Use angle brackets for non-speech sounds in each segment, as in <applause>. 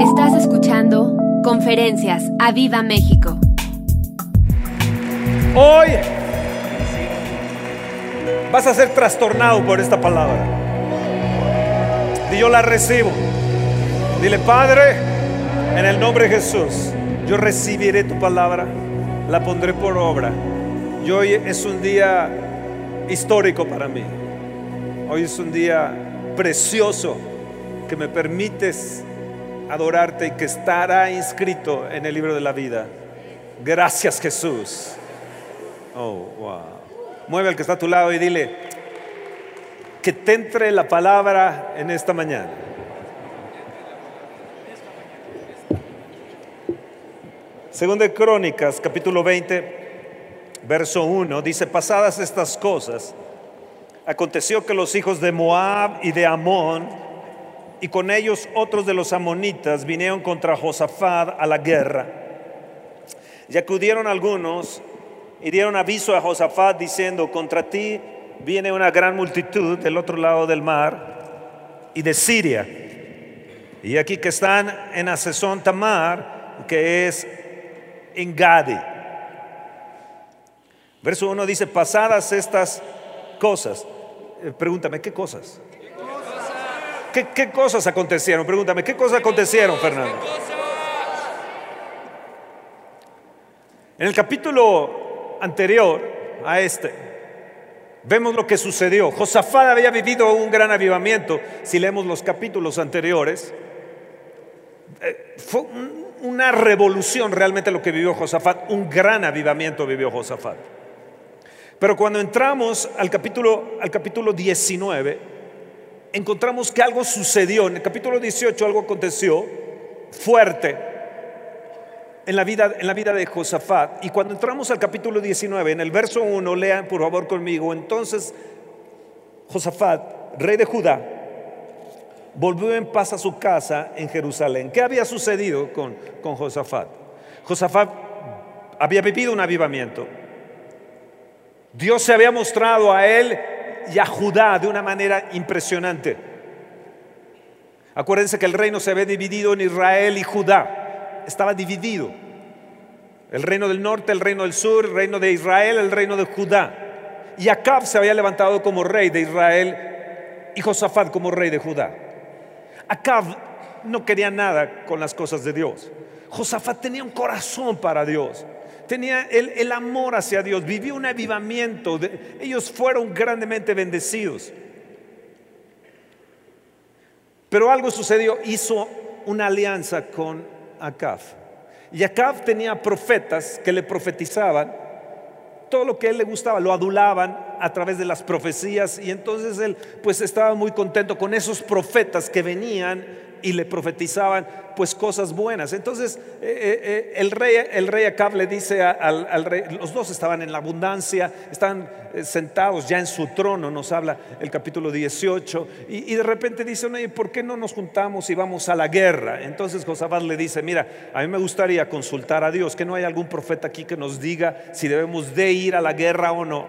Estás escuchando Conferencias a Viva México. Hoy vas a ser trastornado por esta palabra. Y yo la recibo. Dile, Padre, en el nombre de Jesús, yo recibiré tu palabra, la pondré por obra. Y hoy es un día histórico para mí. Hoy es un día precioso que me permites adorarte y que estará inscrito en el libro de la vida. Gracias Jesús. Oh, wow. Mueve al que está a tu lado y dile que te entre la palabra en esta mañana. Segunda de Crónicas, capítulo 20, verso 1, dice, pasadas estas cosas, aconteció que los hijos de Moab y de Amón, y con ellos otros de los amonitas, vinieron contra Josafat a la guerra. Y acudieron algunos y dieron aviso a Josafat diciendo, contra ti viene una gran multitud del otro lado del mar y de Siria. Y aquí que están en Asesón Tamar, que es en Gade. Verso 1 dice, pasadas estas cosas. Eh, pregúntame, ¿qué cosas? ¿Qué, ¿Qué, cosas acontecieron? Pregúntame, ¿qué cosas acontecieron, Fernando? En el capítulo anterior a este, vemos lo que sucedió. Josafat había vivido un gran avivamiento. Si leemos los capítulos anteriores, eh, fue una revolución realmente lo que vivió Josafat, un gran avivamiento vivió Josafat. Pero cuando entramos al capítulo, al capítulo 19, encontramos que algo sucedió. En el capítulo 18 algo aconteció fuerte en la vida, en la vida de Josafat. Y cuando entramos al capítulo 19, en el verso 1, lean por favor conmigo, entonces Josafat, rey de Judá, volvió en paz a su casa en Jerusalén. ¿Qué había sucedido con, con Josafat? Josafat había vivido un avivamiento. Dios se había mostrado a él y a Judá de una manera impresionante. Acuérdense que el reino se había dividido en Israel y Judá. Estaba dividido. El reino del norte, el reino del sur, el reino de Israel, el reino de Judá. Y Acab se había levantado como rey de Israel y Josafat como rey de Judá. Acab no quería nada con las cosas de Dios. Josafat tenía un corazón para Dios. Tenía el, el amor hacia Dios. Vivió un avivamiento. Ellos fueron grandemente bendecidos. Pero algo sucedió. Hizo una alianza con Acab. Y Acab tenía profetas que le profetizaban todo lo que a él le gustaba, lo adulaban a través de las profecías y entonces él pues estaba muy contento con esos profetas que venían y le profetizaban pues cosas buenas. Entonces eh, eh, el, rey, el rey Acab le dice al, rey, los dos estaban en la abundancia, eh, sentados ya en su trono, nos habla el capítulo 18, y, y de repente dicen, oye, ¿por qué no nos juntamos y vamos a la guerra? Entonces Josafat le dice, mira, a mí me gustaría consultar a Dios, que no hay algún profeta aquí que nos diga si debemos de ir a la guerra o no.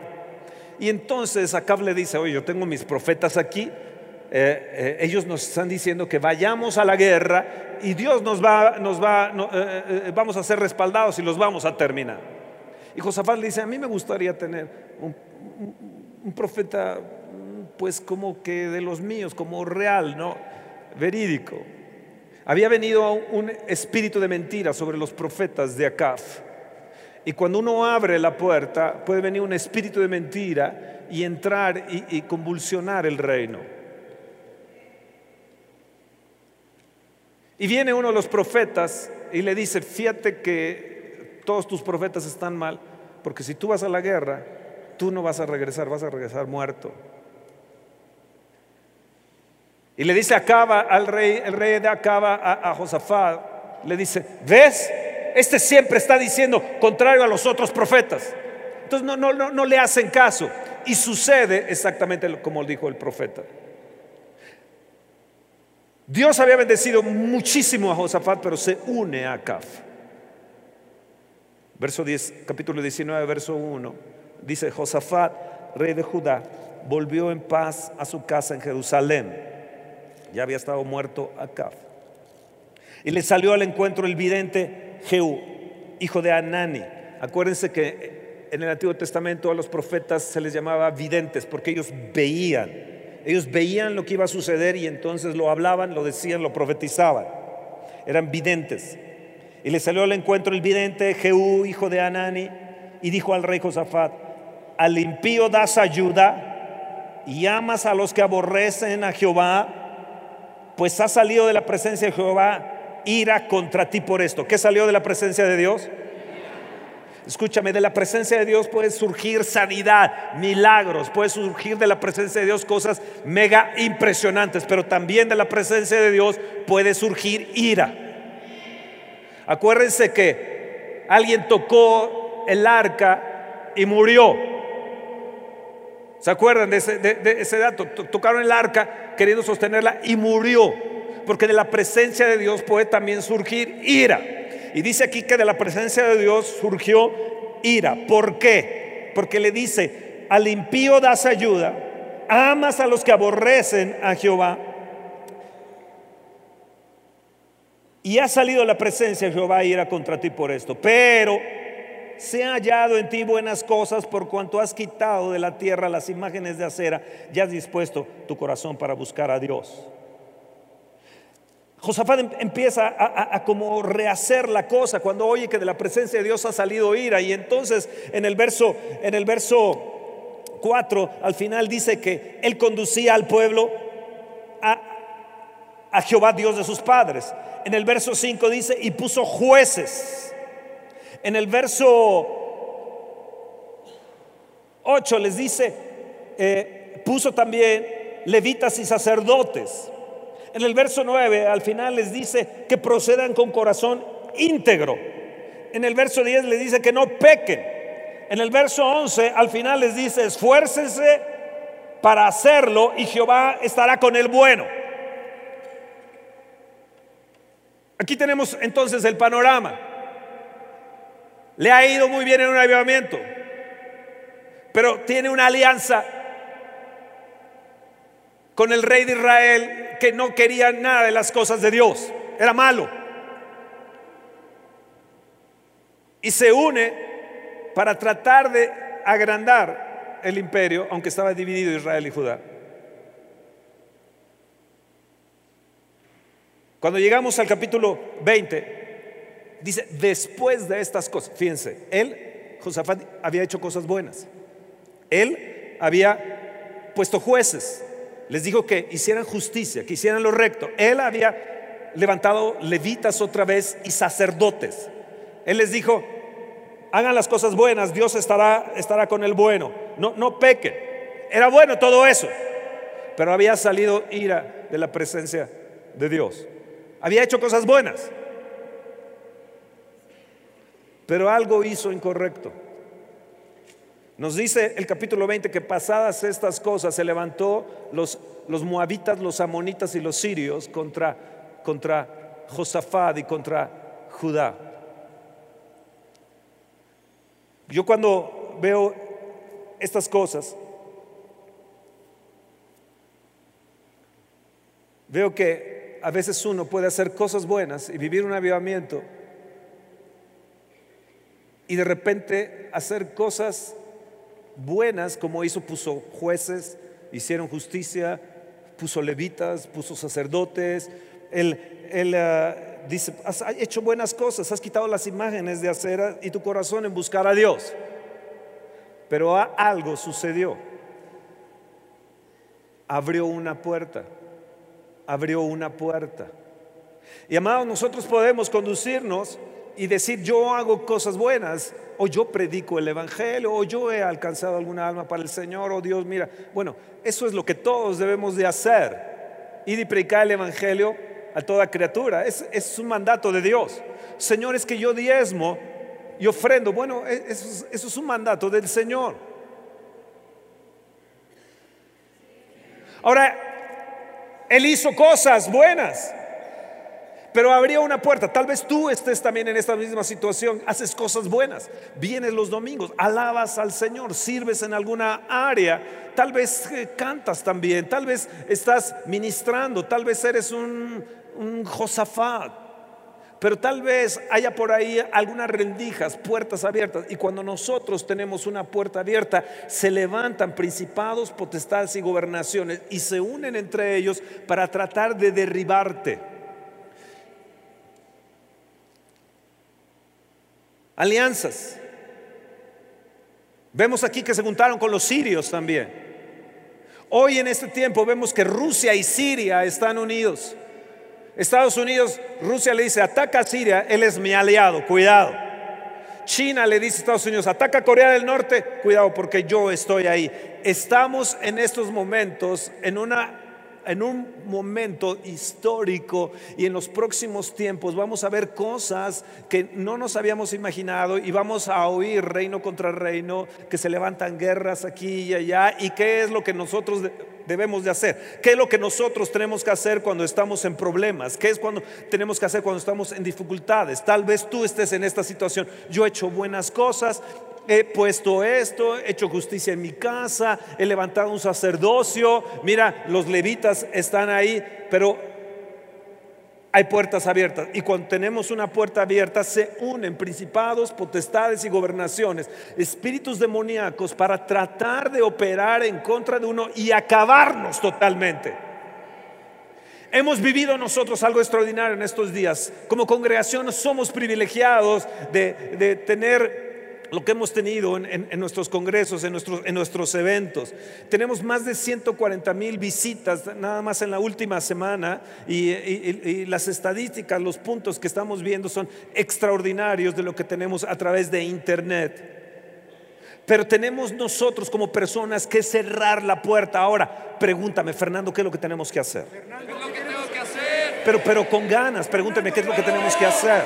Y entonces Acab le dice, oye, yo tengo mis profetas aquí, eh, eh, ellos nos están diciendo que vayamos a la guerra y Dios nos va, nos va, eh, vamos a ser respaldados y los vamos a terminar. Y Josafat le dice, a mí me gustaría tener un, profeta, pues como que de los míos, como real, ¿no? Verídico. Había venido un espíritu de mentira sobre los profetas de Acaf. Y cuando uno abre la puerta, puede venir un espíritu de mentira y entrar y convulsionar el reino. Y viene uno de los profetas y le dice, fíjate que todos tus profetas están mal, porque si tú vas a la guerra, tú no vas a regresar, vas a regresar muerto. Y le dice Acaba al rey, el rey de Acaba a, a Josafat, le dice, ¿ves? Este siempre está diciendo contrario a los otros profetas. Entonces no, no, no, no le hacen caso. Y sucede exactamente como dijo el profeta. Dios había bendecido muchísimo a Josafat, pero se une a Acab. Verso 10, capítulo 19, verso 1. Dice, Josafat, rey de Judá, volvió en paz a su casa en Jerusalén. Ya había estado muerto Acab. Y le salió al encuentro el vidente Jehú, hijo de Anani. Acuérdense que en el Antiguo Testamento a los profetas se les llamaba videntes porque ellos veían. Ellos veían lo que iba a suceder y entonces lo hablaban, lo decían, lo profetizaban. Eran videntes. Y le salió al encuentro el vidente Jehú, hijo de Anani, y dijo al rey Josafat, al impío das ayuda y amas a los que aborrecen a Jehová, pues ha salido de la presencia de Jehová ira contra ti por esto. ¿Qué salió de la presencia de Dios? Escúchame, de la presencia de Dios puede surgir sanidad, milagros, puede surgir de la presencia de Dios cosas mega impresionantes, pero también de la presencia de Dios puede surgir ira. Acuérdense que alguien tocó el arca y murió. ¿Se acuerdan de ese, dato? Tocaron el arca queriendo sostenerla y murió porque de la presencia de Dios puede también surgir ira. Y dice aquí que de la presencia de Dios surgió ira. ¿Por qué? Porque le dice, al impío das ayuda, amas a los que aborrecen a Jehová. Y ha salido la presencia de Jehová ira contra ti por esto. Pero se ha hallado en ti buenas cosas por cuanto has quitado de la tierra las imágenes de acera y has dispuesto tu corazón para buscar a Dios. Josafat em, empieza a, como rehacer la cosa cuando oye que de la presencia de Dios ha salido ira y entonces en el verso en el verso 4 al final dice que él conducía al pueblo a, a Jehová Dios de sus padres. En el verso 5 dice y puso jueces. En el verso 8 les dice eh, puso también levitas y sacerdotes. En el verso 9 al final les dice que procedan con corazón íntegro. En el verso 10 les dice que no pequen. En el verso 11 al final les dice esfuércense para hacerlo y Jehová estará con el bueno. Aquí tenemos entonces el panorama. Le ha ido muy bien en un avivamiento, pero tiene una alianza con el rey de Israel que no quería nada de las cosas de Dios, era malo. Y se une para tratar de agrandar el imperio, aunque estaba dividido Israel y Judá. Cuando llegamos al capítulo 20, dice, después de estas cosas, fíjense, él, Josafat, había hecho cosas buenas. Él había puesto jueces, les dijo que hicieran justicia, que hicieran lo recto. Él había levantado levitas otra vez y sacerdotes. Él les dijo, hagan las cosas buenas, Dios estará, estará con el bueno. No, no pequen. Era bueno todo eso, pero había salido ira de la presencia de Dios. Había hecho cosas buenas, pero algo hizo incorrecto. Nos dice el capítulo 20 que pasadas estas cosas se levantó los, los moabitas, los amonitas y los sirios contra, contra Josafat y contra Judá. Yo cuando veo estas cosas, veo que a veces uno puede hacer cosas buenas y vivir un avivamiento y de repente hacer cosas buenas como hizo, puso jueces, hicieron justicia, puso levitas, puso sacerdotes. Él, él ah, dice, has hecho buenas cosas, has quitado las imágenes de acera y tu corazón en buscar a Dios. Pero algo sucedió. Abrió una puerta, abrió una puerta. Y amados, nosotros podemos conducirnos y decir yo hago cosas buenas, o yo predico el Evangelio, o yo he alcanzado alguna alma para el Señor, o Dios, mira, bueno, eso es lo que todos debemos de hacer, ir y predicar el Evangelio a toda criatura, es, es un mandato de Dios. Señor, es que yo diezmo y ofrendo, bueno, e, eso, eso es un mandato del Señor. Ahora, Él hizo cosas buenas. Pero habría una puerta. Tal vez tú estés también en esta misma situación. Haces cosas buenas. Vienes los domingos, alabas al Señor, sirves en alguna área. Tal vez eh, cantas también. Tal vez estás ministrando. Tal vez eres un, un Josafat. Pero tal vez haya por ahí algunas rendijas, puertas abiertas. Y cuando nosotros tenemos una puerta abierta, se levantan principados, potestades y gobernaciones y se unen entre ellos para tratar de derribarte. Alianzas. Vemos aquí que se juntaron con los sirios también. Hoy en este tiempo vemos que Rusia y Siria están unidos. Estados Unidos, Rusia le dice, ataca a Siria, él es mi aliado, cuidado. China le dice a Estados Unidos, ataca a Corea del Norte, cuidado porque yo estoy ahí. Estamos en estos momentos en una en un momento histórico y en los próximos tiempos vamos a ver cosas que no nos habíamos imaginado y vamos a oír reino contra reino, que se levantan guerras aquí y allá y qué es lo que nosotros debemos de hacer, qué es lo que nosotros tenemos que hacer cuando estamos en problemas, qué es cuando tenemos que hacer cuando estamos en dificultades. Tal vez tú estés en esta situación, yo he hecho buenas cosas, he puesto esto, he hecho justicia en mi casa, he levantado un sacerdocio, mira, los levitas están ahí, pero hay puertas abiertas. Y cuando tenemos una puerta abierta, se unen principados, potestades y gobernaciones, espíritus demoníacos para tratar de operar en contra de uno y acabarnos totalmente. Hemos vivido nosotros algo extraordinario en estos días. Como congregación somos privilegiados de, de tener lo que hemos tenido en, nuestros congresos, en nuestros, en nuestros eventos. Tenemos más de 140 mil visitas nada más en la última semana y, y, las estadísticas, los puntos que estamos viendo son extraordinarios de lo que tenemos a través de Internet. Pero tenemos nosotros como personas que cerrar la puerta. Ahora, pregúntame, Fernando, ¿qué es lo que tenemos que hacer? Pero, pero con ganas, pregúntame, ¿qué es lo que tenemos que hacer?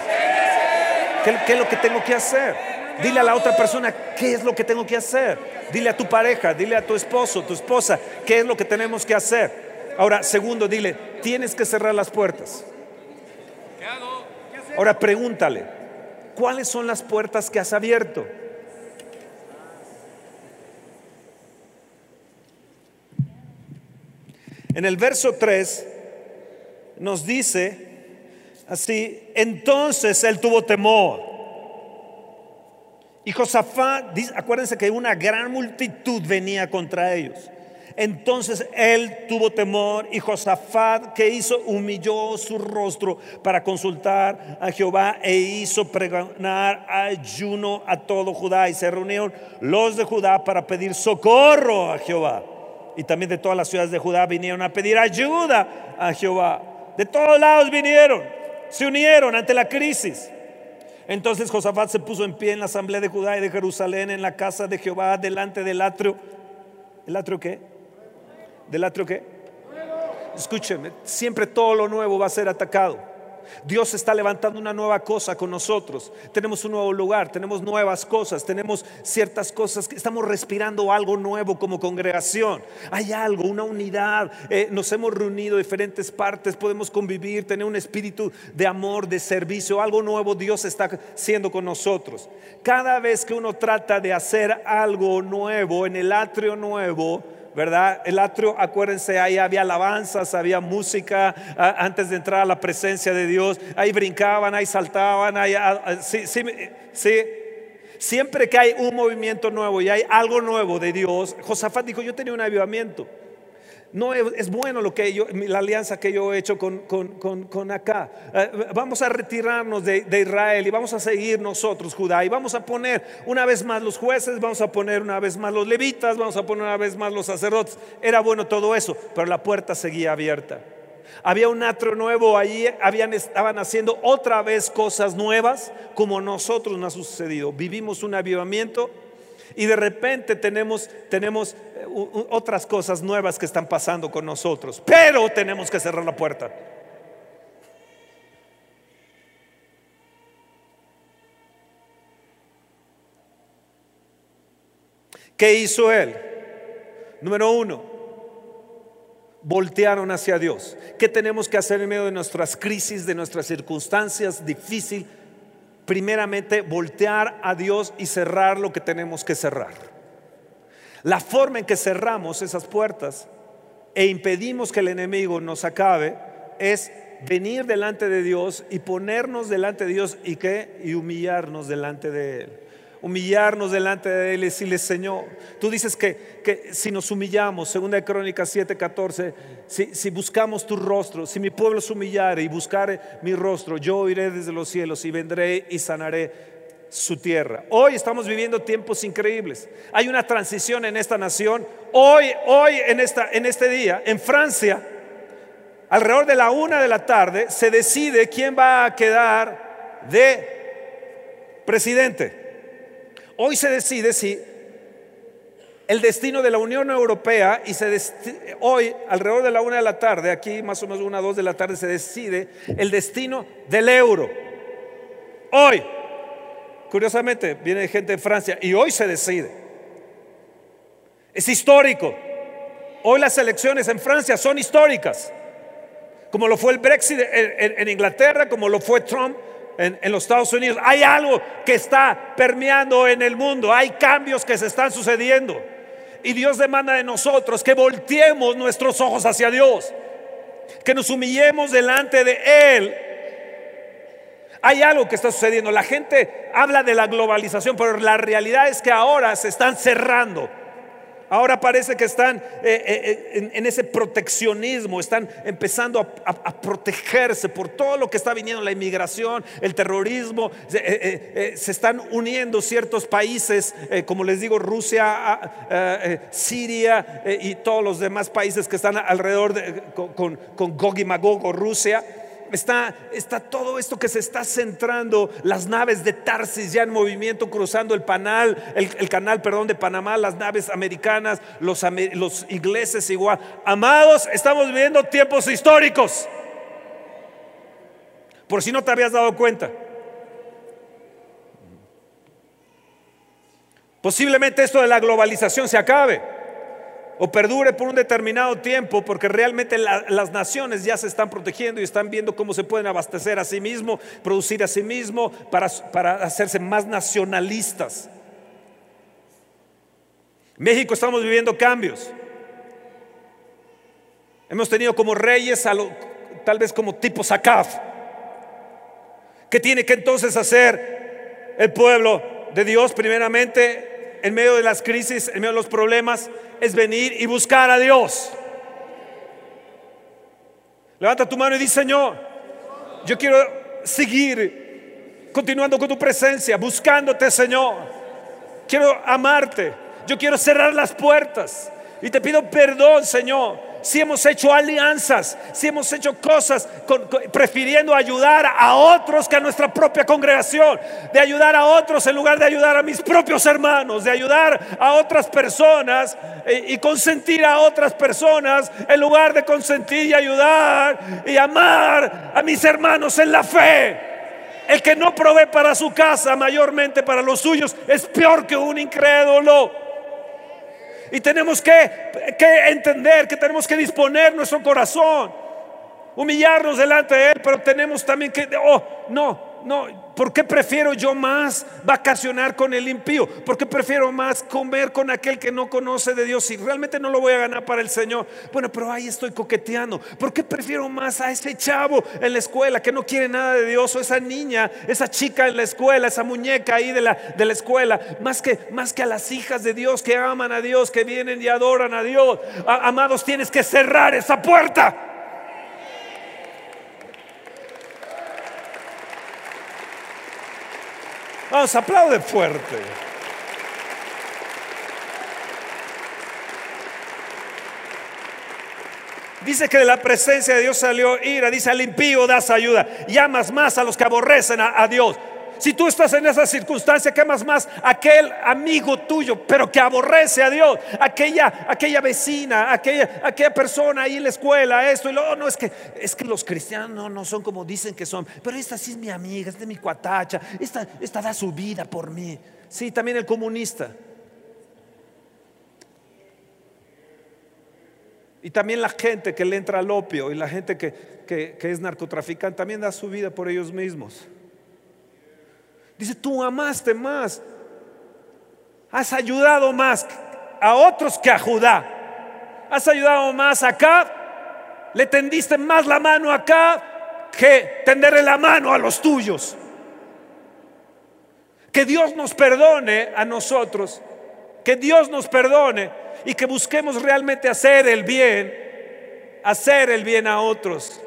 ¿Qué, qué es lo que tengo que hacer? Dile a la otra persona qué es lo que tengo que hacer. Dile a tu pareja, dile a tu esposo, tu esposa, qué es lo que tenemos que hacer. Ahora, segundo, dile, tienes que cerrar las puertas. Ahora pregúntale, ¿cuáles son las puertas que has abierto? En el verso 3 nos dice así, entonces él tuvo temor y Josafat, acuérdense que una gran multitud venía contra ellos. Entonces él tuvo temor y Josafat, que hizo? Humilló su rostro para consultar a Jehová e hizo pregonar ayuno a todo Judá. Y se reunieron los de Judá para pedir socorro a Jehová. Y también de todas las ciudades de Judá vinieron a pedir ayuda a Jehová. De todos lados vinieron, se unieron ante la crisis. Entonces Josafat se puso en pie en la asamblea de Judá y de Jerusalén, en la casa de Jehová, delante del atrio. ¿El atrio qué? ¿Del atrio qué? Escúcheme, siempre todo lo nuevo va a ser atacado. Dios está levantando una nueva cosa con nosotros. Tenemos un nuevo lugar, tenemos nuevas cosas, tenemos ciertas cosas que estamos respirando algo nuevo como congregación. Hay algo, una unidad. Eh, nos hemos reunido diferentes partes, podemos convivir, tener un espíritu de amor, de servicio. Algo nuevo Dios está haciendo con nosotros. Cada vez que uno trata de hacer algo nuevo en el atrio nuevo, ¿verdad? El atrio, acuérdense, ahí había alabanzas, había música antes de entrar a la presencia de Dios. Ahí brincaban, ahí saltaban, ahí, sí, sí, sí. Siempre que hay un movimiento nuevo y hay algo nuevo de Dios, Josafat dijo, yo tenía un avivamiento. No es, bueno lo que yo, la alianza que yo he hecho con, acá. Eh, vamos a retirarnos de, de, Israel y vamos a seguir nosotros, Judá, y vamos a poner una vez más los jueces, vamos a poner una vez más los levitas, vamos a poner una vez más los sacerdotes. Era bueno todo eso, pero la puerta seguía abierta. Había un atrio nuevo allí, habían, estaban haciendo otra vez cosas nuevas, como nosotros nos ha sucedido. Vivimos un avivamiento y de repente tenemos, tenemos eh, otras cosas nuevas que están pasando con nosotros, pero tenemos que cerrar la puerta. ¿Qué hizo él? Número uno, voltearon hacia Dios. ¿Qué tenemos que hacer en medio de nuestras crisis, de nuestras circunstancias difíciles? Primeramente voltear a Dios y cerrar lo que tenemos que cerrar. La forma en que cerramos esas puertas e impedimos que el enemigo nos acabe es venir delante de Dios y ponernos delante de Dios y qué? Y humillarnos delante de Él. Humillarnos delante de Él y decirle, Señor, tú dices que, que si nos humillamos, segunda de Crónicas 7:14, si, si buscamos tu rostro, si mi pueblo se humillare y buscare mi rostro, yo iré desde los cielos y vendré y sanaré su tierra. Hoy estamos viviendo tiempos increíbles. Hay una transición en esta nación. Hoy, hoy en, esta, en este día, en Francia, alrededor de la una de la tarde, se decide quién va a quedar de presidente. Hoy se decide si el destino de la Unión Europea y se hoy alrededor de la una de la tarde, aquí más o menos una dos de la tarde se decide el destino del euro. Hoy Curiosamente, viene gente de Francia y hoy se decide. Es histórico. Hoy las elecciones en Francia son históricas. Como lo fue el Brexit en, Inglaterra, como lo fue Trump en, los Estados Unidos. Hay algo que está permeando en el mundo. Hay cambios que se están sucediendo. Y Dios demanda de nosotros que volteemos nuestros ojos hacia Dios. Que nos humillemos delante de Él hay algo que está sucediendo. La gente habla de la globalización, pero la realidad es que ahora se están cerrando. Ahora parece que están eh, eh, en, ese proteccionismo, están empezando a, protegerse por todo lo que está viniendo, la inmigración, el terrorismo. se eh, están uniendo ciertos países, como les digo, Rusia, Siria y todos los demás países que están alrededor de, con, con Gog y Magog o Rusia está, está todo esto que se está centrando, las naves de Tarsis ya en movimiento cruzando el, panal, el, canal perdón, de Panamá, las naves americanas, los, los ingleses igual. Amados, estamos viviendo tiempos históricos. Por si no te habías dado cuenta. Posiblemente esto de la globalización se acabe o perdure por un determinado tiempo, porque realmente las naciones ya se están protegiendo y están viendo cómo se pueden abastecer a sí mismo, producir a sí mismo para, para hacerse más nacionalistas. México estamos viviendo cambios. Hemos tenido como reyes, tal vez como tipo Sacaf, que tiene que entonces hacer el pueblo de Dios primeramente en medio de las crisis, en medio de los problemas, es venir y buscar a Dios. Levanta tu mano y dice, Señor, yo quiero seguir continuando con tu presencia, buscándote, Señor. Quiero amarte. Yo quiero cerrar las puertas. Y te pido perdón, Señor si hemos hecho alianzas, si hemos hecho cosas prefiriendo ayudar a otros que a nuestra propia congregación, de ayudar a otros en lugar de ayudar a mis propios hermanos, de ayudar a otras personas eh, y consentir a otras personas en lugar de consentir y ayudar y amar a mis hermanos en la fe. El que no provee para su casa, mayormente para los suyos, es peor que un incrédulo. Y tenemos que, entender que tenemos que disponer nuestro corazón, humillarnos delante de Él, pero tenemos también que, oh, no, no, ¿por qué prefiero yo más vacacionar con el impío? ¿Por qué prefiero más comer con aquel que no conoce de Dios? Si realmente no lo voy a ganar para el Señor. Bueno, pero ahí estoy coqueteando. ¿Por qué prefiero más a ese chavo en la escuela que no quiere nada de Dios? O esa niña, esa chica en la escuela, esa muñeca ahí de la, de la escuela. Más que, más que a las hijas de Dios que aman a Dios, que vienen y adoran a Dios. amados, tienes que cerrar esa puerta. Vamos, aplaude fuerte. Dice que de la presencia de Dios salió ira, dice al impío das ayuda y amas más a los que aborrecen a, a Dios. Si tú estás en esa circunstancia, ¿qué más más aquel amigo tuyo, pero que aborrece a Dios, aquella, aquella vecina, aquella, aquella persona ahí en la escuela, esto y lo no es que es que los cristianos no, son como dicen que son, pero esta sí es mi amiga, esta es mi cuatacha, esta, esta da su vida por mí. Sí, también el comunista. Y también la gente que le entra al opio y la gente que, que, que es narcotraficante también da su vida por ellos mismos. Dice, tú amaste más. Has ayudado más a otros que a Judá. Has ayudado más acá. Le tendiste más la mano acá que tenderle la mano a los tuyos. Que Dios nos perdone a nosotros, que Dios nos perdone y que busquemos realmente hacer el bien, hacer el bien a otros.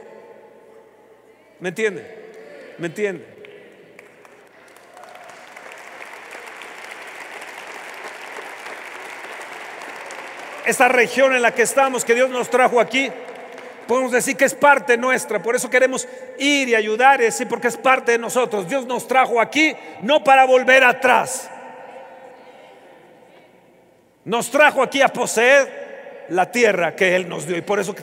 ¿Me entiende? ¿Me entiende? Esta región en la que estamos, que Dios nos trajo aquí, podemos decir que es parte nuestra. Por eso queremos ir y ayudar y decir, porque es parte de nosotros. Dios nos trajo aquí no para volver atrás. Nos trajo aquí a poseer la tierra que Él nos dio. Y por eso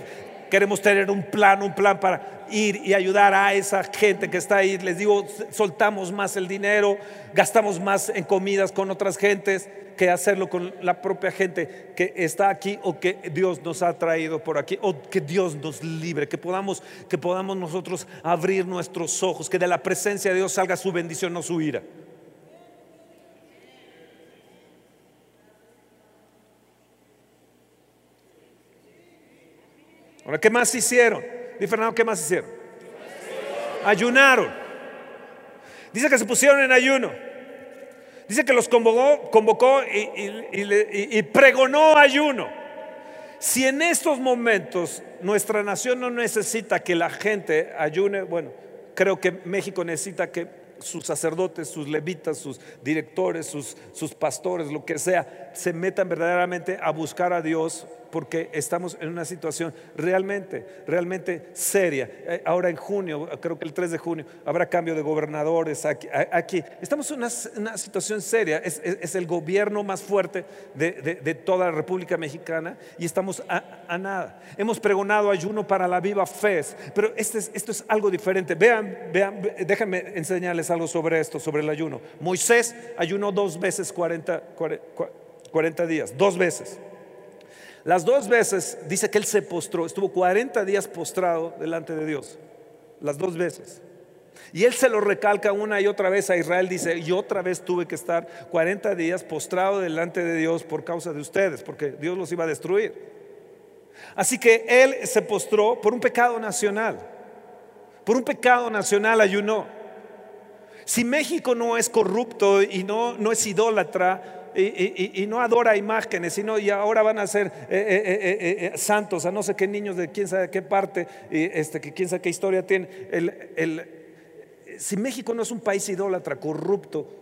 queremos tener un plan, un plan para ir y ayudar a esa gente que está ahí. Les digo, soltamos más el dinero, gastamos más en comidas con otras gentes que hacerlo con la propia gente que está aquí o que Dios nos ha traído por aquí o que Dios nos libre, que podamos que podamos nosotros abrir nuestros ojos, que de la presencia de Dios salga su bendición, no su ira. Ahora, ¿qué más hicieron? Dice Fernando, ¿qué más hicieron? Ayunaron. Dice que se pusieron en ayuno. Dice que los convocó, convocó y, pregonó ayuno. Si en estos momentos nuestra nación no necesita que la gente ayune, bueno, creo que México necesita que sus sacerdotes, sus levitas, sus directores, sus, sus pastores, lo que sea, se metan verdaderamente a buscar a Dios porque estamos en una situación realmente, realmente seria. Eh, ahora en junio, creo que el 3 de junio, habrá cambio de gobernadores aquí. Estamos en una, situación seria. Es, el gobierno más fuerte de, toda la República Mexicana y estamos a, nada. Hemos pregonado ayuno para la viva fe, pero este esto es algo diferente. Vean, vean, déjenme enseñarles algo sobre esto, sobre el ayuno. Moisés ayunó dos veces 40, 40 días, dos veces. Las dos veces dice que él se postró, estuvo 40 días postrado delante de Dios. Las dos veces. Y él se lo recalca una y otra vez a Israel, dice, y otra vez tuve que estar 40 días postrado delante de Dios por causa de ustedes, porque Dios los iba a destruir. Así que él se postró por un pecado nacional, por un pecado nacional ayunó. Si México no es corrupto y no, no es idólatra, y, no adora imágenes, sino y ahora van a ser eh, eh, eh, santos a no sé qué niños de quién sabe qué parte, y este, que quién sabe qué historia tiene. si México no es un país idólatra, corrupto,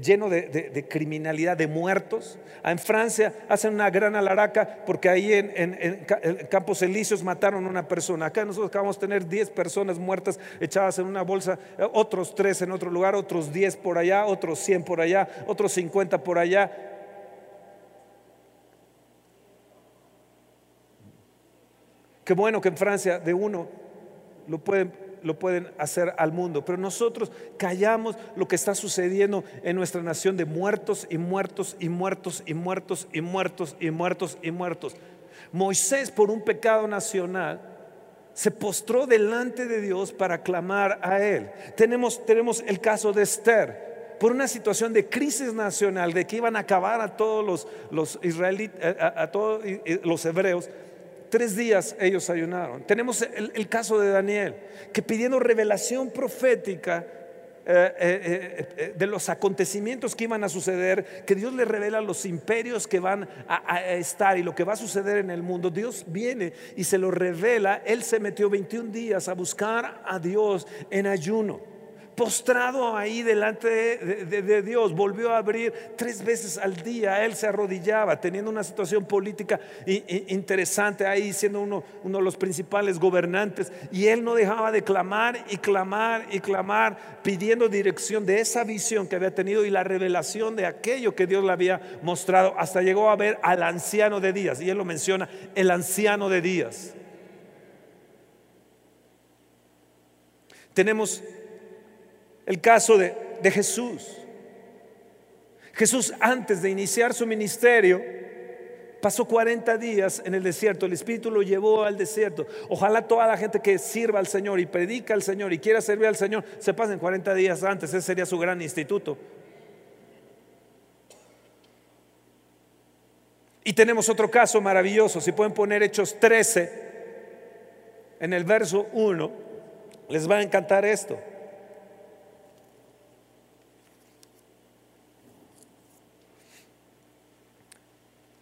lleno de, criminalidad, de muertos. En Francia hacen una gran alaraca porque ahí en, Campos Elíseos mataron a una persona. Acá nosotros acabamos de tener 10 personas muertas echadas en una bolsa, otros 3 en otro lugar, otros 10 por allá, otros 100 por allá, otros 50 por allá. Qué bueno que en Francia de uno lo pueden lo pueden hacer al mundo. Pero nosotros callamos lo que está sucediendo en nuestra nación de muertos y muertos y muertos y muertos y muertos y muertos y muertos. Moisés por un pecado nacional se postró delante de Dios para clamar a él. Tenemos, tenemos el caso de Esther por una situación de crisis nacional, de que iban a acabar a todos los, los israelitas, a todos los hebreos, Tres días ellos ayunaron. Tenemos el, caso de Daniel, que pidiendo revelación profética eh, eh, eh, de los acontecimientos que iban a suceder, que Dios le revela los imperios que van a, estar y lo que va a suceder en el mundo. Dios viene y se lo revela. Él se metió 21 días a buscar a Dios en ayuno postrado ahí delante de, Dios, volvió a abrir tres veces al día, él se arrodillaba, teniendo una situación política interesante ahí, siendo uno, uno de los principales gobernantes, y él no dejaba de clamar y clamar y clamar, pidiendo dirección de esa visión que había tenido y la revelación de aquello que Dios le había mostrado, hasta llegó a ver al anciano de días, y él lo menciona, el anciano de días. Tenemos el caso de, Jesús. Jesús antes de iniciar su ministerio pasó 40 días en el desierto, el Espíritu lo llevó al desierto. Ojalá toda la gente que sirva al Señor y predica al Señor y quiera servir al Señor se pasen 40 días antes, ese sería su gran instituto. Y tenemos otro caso maravilloso, si pueden poner Hechos 13 en el verso 1. Les va a encantar esto.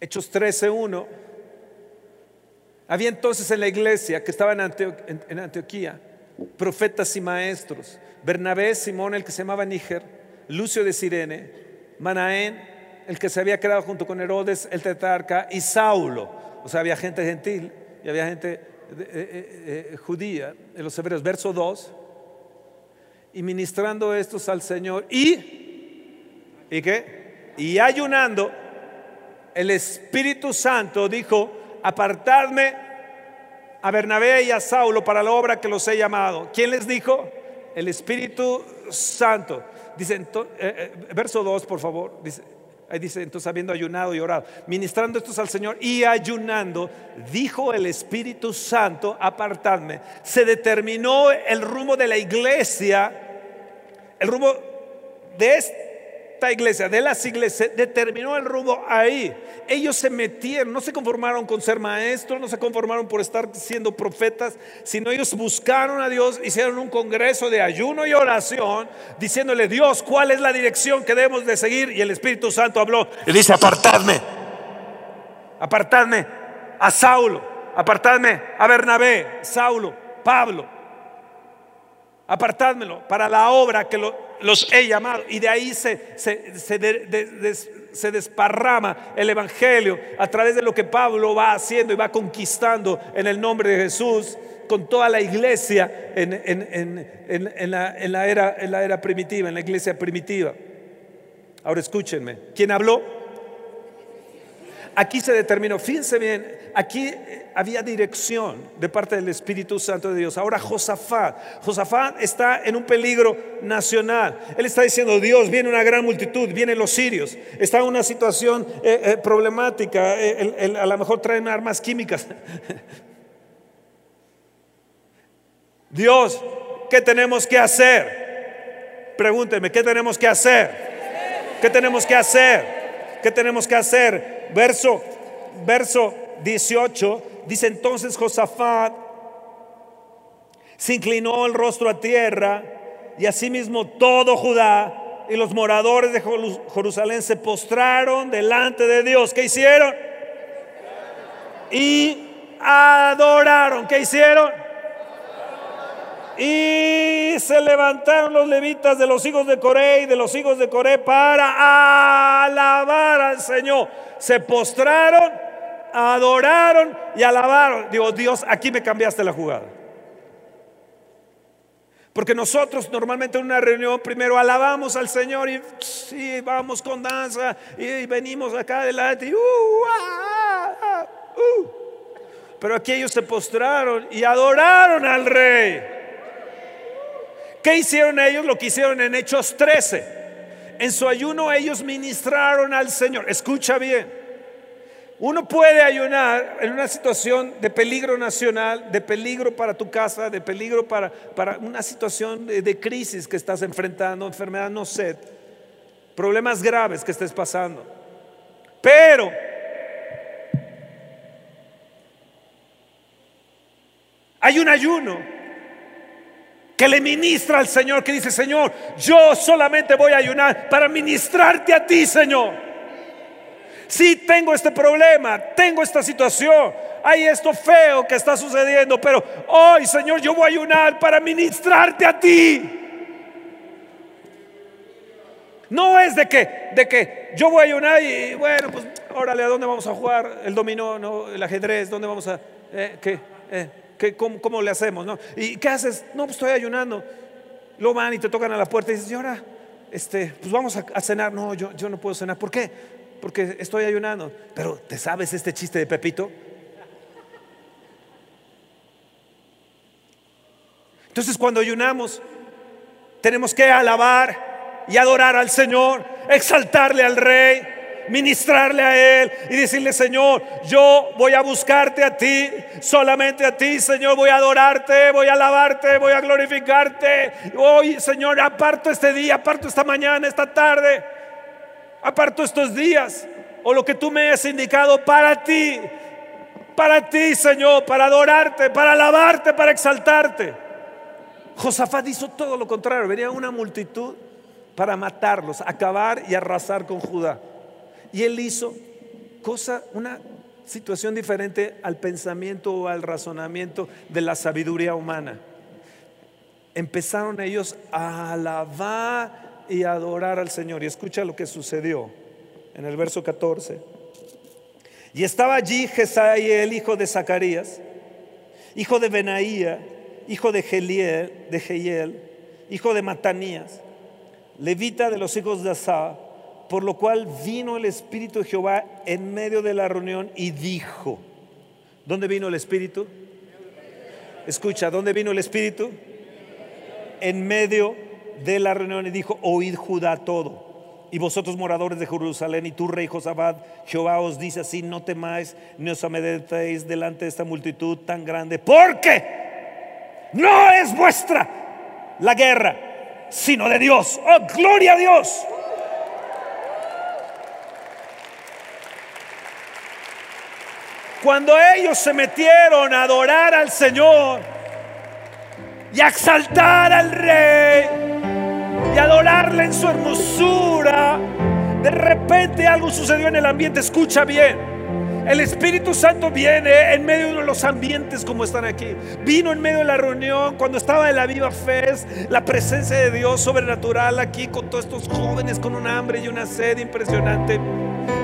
Hechos 13.1. Había entonces en la iglesia que estaba en, Antioquía profetas y maestros. Bernabé, Simón, el que se llamaba Níger, Lucio de Sirene, Manaén, el que se había quedado junto con Herodes, el tetrarca, y Saulo. O sea, había gente gentil y había gente eh, eh, eh, judía en los hebreos. Verso 2. Y ministrando estos al Señor y, ¿y qué? Y ayunando el Espíritu Santo dijo, apartadme a Bernabé y a Saulo para la obra que los he llamado. ¿Quién les dijo? El Espíritu Santo. Dice, eh, eh, verso 2, por favor. Ahí dice, entonces habiendo ayunado y orado, ministrando estos al Señor y ayunando, dijo el Espíritu Santo, apartadme. Se determinó el rumbo de la iglesia, el rumbo de este iglesia, de las iglesias, determinó el rumbo ahí. Ellos se metieron, no se conformaron con ser maestros, no se conformaron por estar siendo profetas, sino ellos buscaron a Dios, hicieron un congreso de ayuno y oración, diciéndole, Dios, ¿cuál es la dirección que debemos de seguir? Y el Espíritu Santo habló y dice, apartadme, apartadme a Saulo, apartadme a Bernabé, Saulo, Pablo, apartádmelo para la obra que lo, los he llamado. Y de ahí se, se, desparrama el Evangelio a través de lo que Pablo va haciendo y va conquistando en el nombre de Jesús con toda la iglesia en, la, la, era, en la era primitiva, en la iglesia primitiva. Ahora escúchenme, ¿quién habló? Aquí se determinó, fíjense bien, aquí eh, había dirección de parte del Espíritu Santo de Dios. Ahora Josafat, Josafat está en un peligro nacional. Él está diciendo, Dios, viene una gran multitud, vienen los sirios, está en una situación eh, eh, problemática, a lo mejor traen armas químicas. <laughs> Dios, ¿qué tenemos que hacer? Pregúnteme, ¿qué tenemos que hacer? ¿Qué tenemos que hacer? ¿Qué tenemos que hacer? Verso, verso 18 dice entonces Josafat se inclinó el rostro a tierra y asimismo todo Judá y los moradores de Jerusalén se postraron delante de Dios. ¿Qué hicieron? Y adoraron. ¿Qué hicieron? Y se levantaron los levitas de los hijos de Coré y de los hijos de Coré para alabar al Señor. Se postraron, adoraron y alabaron. Digo, Dios, aquí me cambiaste la jugada. Porque nosotros normalmente en una reunión primero alabamos al Señor y vamos con danza y venimos acá adelante y, uh, ah, ah, uh. Pero aquí ellos se postraron y adoraron al rey. ¿Qué hicieron ellos? Lo que hicieron en Hechos 13. En su ayuno ellos ministraron al Señor. Escucha bien. Uno puede ayunar en una situación de peligro nacional, de peligro para tu casa, de peligro para, para una situación de, de crisis que estás enfrentando, enfermedad, no sé, problemas graves que estés pasando. Pero hay un ayuno que le ministra al Señor, que dice, Señor, yo solamente voy a ayunar para ministrarte a ti, Señor. Si tengo este problema, tengo esta situación, hay esto feo que está sucediendo, pero hoy, Señor, yo voy a ayunar para ministrarte a ti. No es de que, de que yo voy a ayunar y bueno, pues órale, ¿a dónde vamos a jugar? El dominó, no, el ajedrez, ¿dónde vamos a... Eh, ¿Qué? Eh, cómo, le hacemos? ¿Y qué haces? No, pues estoy ayunando. Lo van y te tocan a la puerta y dices, señora, este, pues vamos a, cenar. No, yo no puedo cenar. ¿Por qué? Porque estoy ayunando. Pero, ¿te sabes este chiste de Pepito? Entonces, cuando ayunamos, tenemos que alabar y adorar al Señor, exaltarle al Rey ministrarle a Él y decirle, Señor, yo voy a buscarte a ti, solamente a ti, Señor, voy a adorarte, voy a alabarte, voy a glorificarte. Hoy, Señor, aparto este día, aparto esta mañana, esta tarde, aparto estos días, o lo que tú me has indicado para ti, para ti, Señor, para adorarte, para alabarte, para exaltarte. Josafat hizo todo lo contrario, venía una multitud para matarlos, acabar y arrasar con Judá. Y él hizo cosa, una situación diferente al pensamiento o al razonamiento de la sabiduría humana. Empezaron ellos a alabar y adorar al Señor. Y escucha lo que sucedió en el verso 14. Y estaba allí el hijo de Zacarías, hijo de Benaía, hijo de Geliel, hijo de Matanías, levita de los hijos de Asa, por lo cual vino el Espíritu de Jehová en medio de la reunión y dijo, ¿dónde vino el Espíritu? Escucha, ¿dónde vino el Espíritu? En medio de la reunión y dijo, oíd Judá todo. Y vosotros moradores de Jerusalén y tú rey Josabad, Jehová os dice así, no temáis ni os amedrentéis delante de esta multitud tan grande, porque no es vuestra la guerra, sino de Dios. Oh, gloria a Dios. Cuando ellos se metieron a adorar al Señor y a exaltar al Rey y adorarle en su hermosura, de repente algo sucedió en el ambiente. Escucha bien. El Espíritu Santo viene en medio de los ambientes como están aquí. Vino en medio de la reunión cuando estaba en la Viva Fe, la presencia de Dios sobrenatural aquí con todos estos jóvenes con un hambre y una sed impresionante.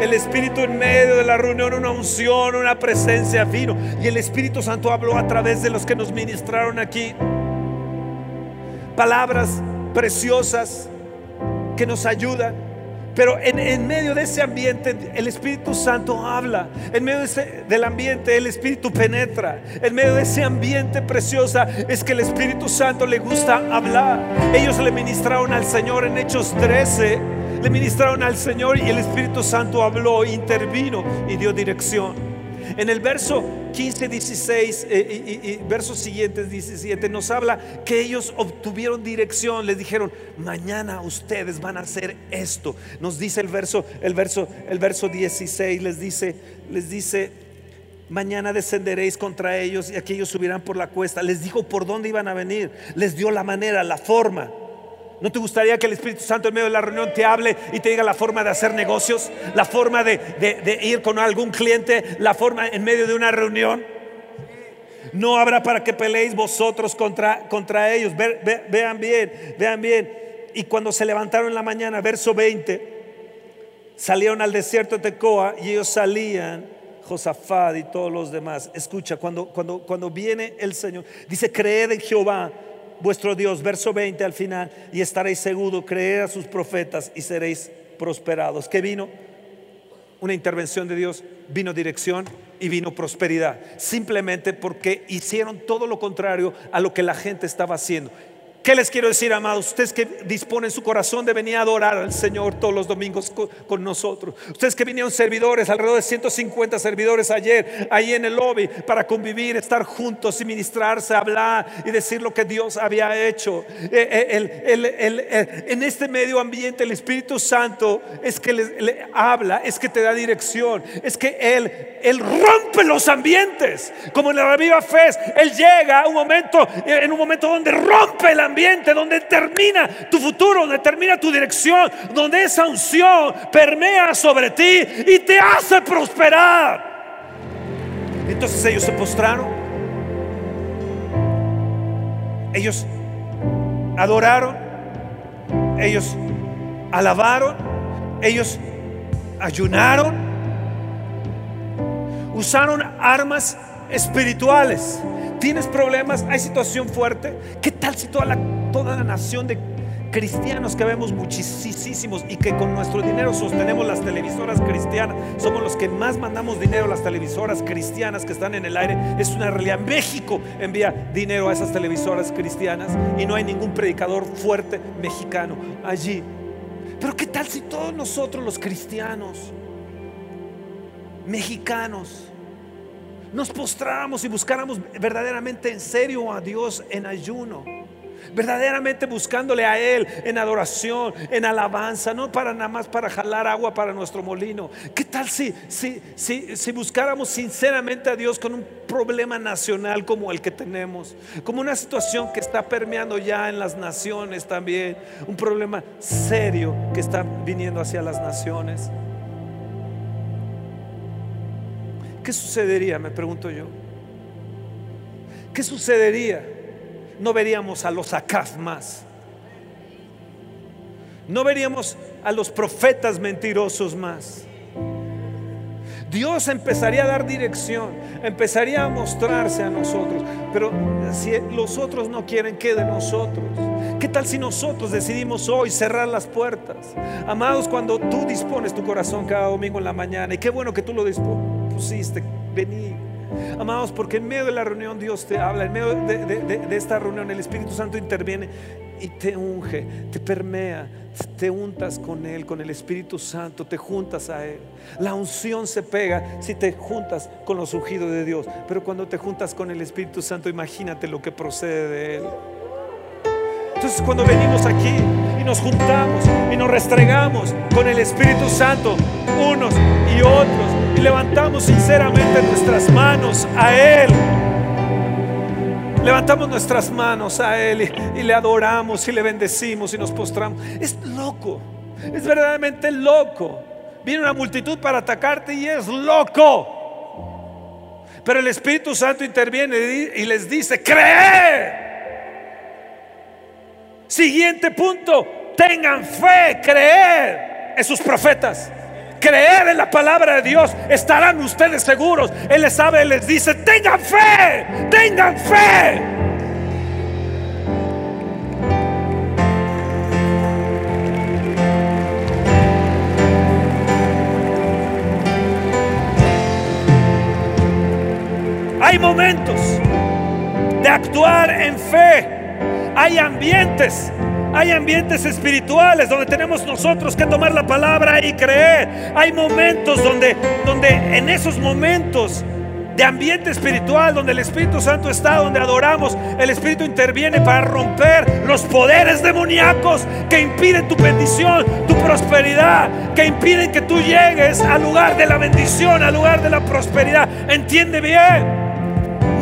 El Espíritu en medio de la reunión, una unción, una presencia vino. Y el Espíritu Santo habló a través de los que nos ministraron aquí. Palabras preciosas que nos ayudan. Pero en, medio de ese ambiente el Espíritu Santo habla. En medio del ambiente el Espíritu penetra. En medio de ese ambiente preciosa es que el Espíritu Santo le gusta hablar. Ellos le ministraron al Señor en Hechos 13 le ministraron al Señor y el Espíritu Santo habló, intervino y dio dirección. En el verso 15, 16 eh, y, versos siguientes 17 nos habla que ellos obtuvieron dirección, les dijeron, mañana ustedes van a hacer esto. Nos dice el verso, el verso, el verso 16, les dice, les dice, mañana descenderéis contra ellos y aquellos subirán por la cuesta. Les dijo por dónde iban a venir, les dio la manera, la forma. ¿No te gustaría que el Espíritu Santo en medio de la reunión te hable y te diga la forma de hacer negocios? La forma de, ir con algún cliente, la forma en medio de una reunión. No habrá para que peleéis vosotros contra, contra ellos. vean bien, vean bien. Y cuando se levantaron en la mañana, verso 20, salieron al desierto de Tecoa y ellos salían, Josafat y todos los demás. Escucha, cuando, cuando, cuando viene el Señor, dice, creed en Jehová vuestro Dios, verso 20 al final, y estaréis seguros, creer a sus profetas y seréis prosperados. ¿Qué vino? Una intervención de Dios, vino dirección y vino prosperidad, simplemente porque hicieron todo lo contrario a lo que la gente estaba haciendo. ¿Qué les quiero decir, amados? Ustedes que disponen su corazón de venir a adorar al Señor todos los domingos con, nosotros. Ustedes que vinieron servidores, alrededor de 150 servidores ayer, ahí en el lobby, para convivir, estar juntos y ministrarse, hablar y decir lo que Dios había hecho. Eh, eh, en este medio ambiente, el Espíritu Santo es que le, habla, es que te da dirección, es que Él, Él rompe los ambientes. Como en la viva fe, Él llega a un momento, en un momento donde rompe el ambiente donde termina tu futuro, donde termina tu dirección, donde esa unción permea sobre ti y te hace prosperar. Entonces ellos se postraron, ellos adoraron, ellos alabaron, ellos ayunaron, usaron armas espirituales tienes problemas, hay situación fuerte. ¿Qué tal si toda la, toda la nación de cristianos que vemos muchísimos y que con nuestro dinero sostenemos las televisoras cristianas, somos los que más mandamos dinero a las televisoras cristianas que están en el aire. Es una realidad. México envía dinero a esas televisoras cristianas y no hay ningún predicador fuerte mexicano allí. Pero ¿qué tal si todos nosotros los cristianos, mexicanos, nos postráramos y buscáramos verdaderamente en serio a Dios en ayuno. verdaderamente buscándole a Él en adoración, en alabanza, no para nada más para jalar agua para nuestro molino. ¿Qué tal si, si, si, si buscáramos sinceramente a Dios con un problema nacional como el que tenemos, como una situación que está permeando ya en las naciones también, un problema serio que está viniendo hacia las naciones? ¿Qué sucedería, me pregunto yo? ¿Qué sucedería? No veríamos a los Acaf más. No veríamos a los profetas mentirosos más. Dios empezaría a dar dirección, empezaría a mostrarse a nosotros. Pero si los otros no quieren, ¿qué de nosotros? ¿Qué tal si nosotros decidimos hoy cerrar las puertas? Amados, cuando tú dispones tu corazón cada domingo en la mañana, y qué bueno que tú lo dispusiste, vení Amados, porque en medio de la reunión Dios te habla, en medio de, esta reunión el Espíritu Santo interviene y te unge, te permea, te untas con Él, con el Espíritu Santo, te juntas a Él. La unción se pega si te juntas con los ungidos de Dios, pero cuando te juntas con el Espíritu Santo, imagínate lo que procede de Él. Entonces cuando venimos aquí y nos juntamos y nos restregamos con el Espíritu Santo, unos y otros, y levantamos sinceramente nuestras manos a Él. Levantamos nuestras manos a Él y, le adoramos y le bendecimos y nos postramos. Es loco, es verdaderamente loco. Viene una multitud para atacarte y es loco. Pero el Espíritu Santo interviene y les dice, cree. Siguiente punto, tengan fe, creer en sus profetas creer en la palabra de Dios, estarán ustedes seguros. Él les sabe, Él les dice, tengan fe, tengan fe. Hay momentos de actuar en fe. Hay ambientes hay ambientes espirituales donde tenemos nosotros que tomar la palabra y creer. Hay momentos donde, donde en esos momentos de ambiente espiritual, donde el Espíritu Santo está, donde adoramos, el Espíritu interviene para romper los poderes demoníacos que impiden tu bendición, tu prosperidad, que impiden que tú llegues al lugar de la bendición, al lugar de la prosperidad. Entiende bien.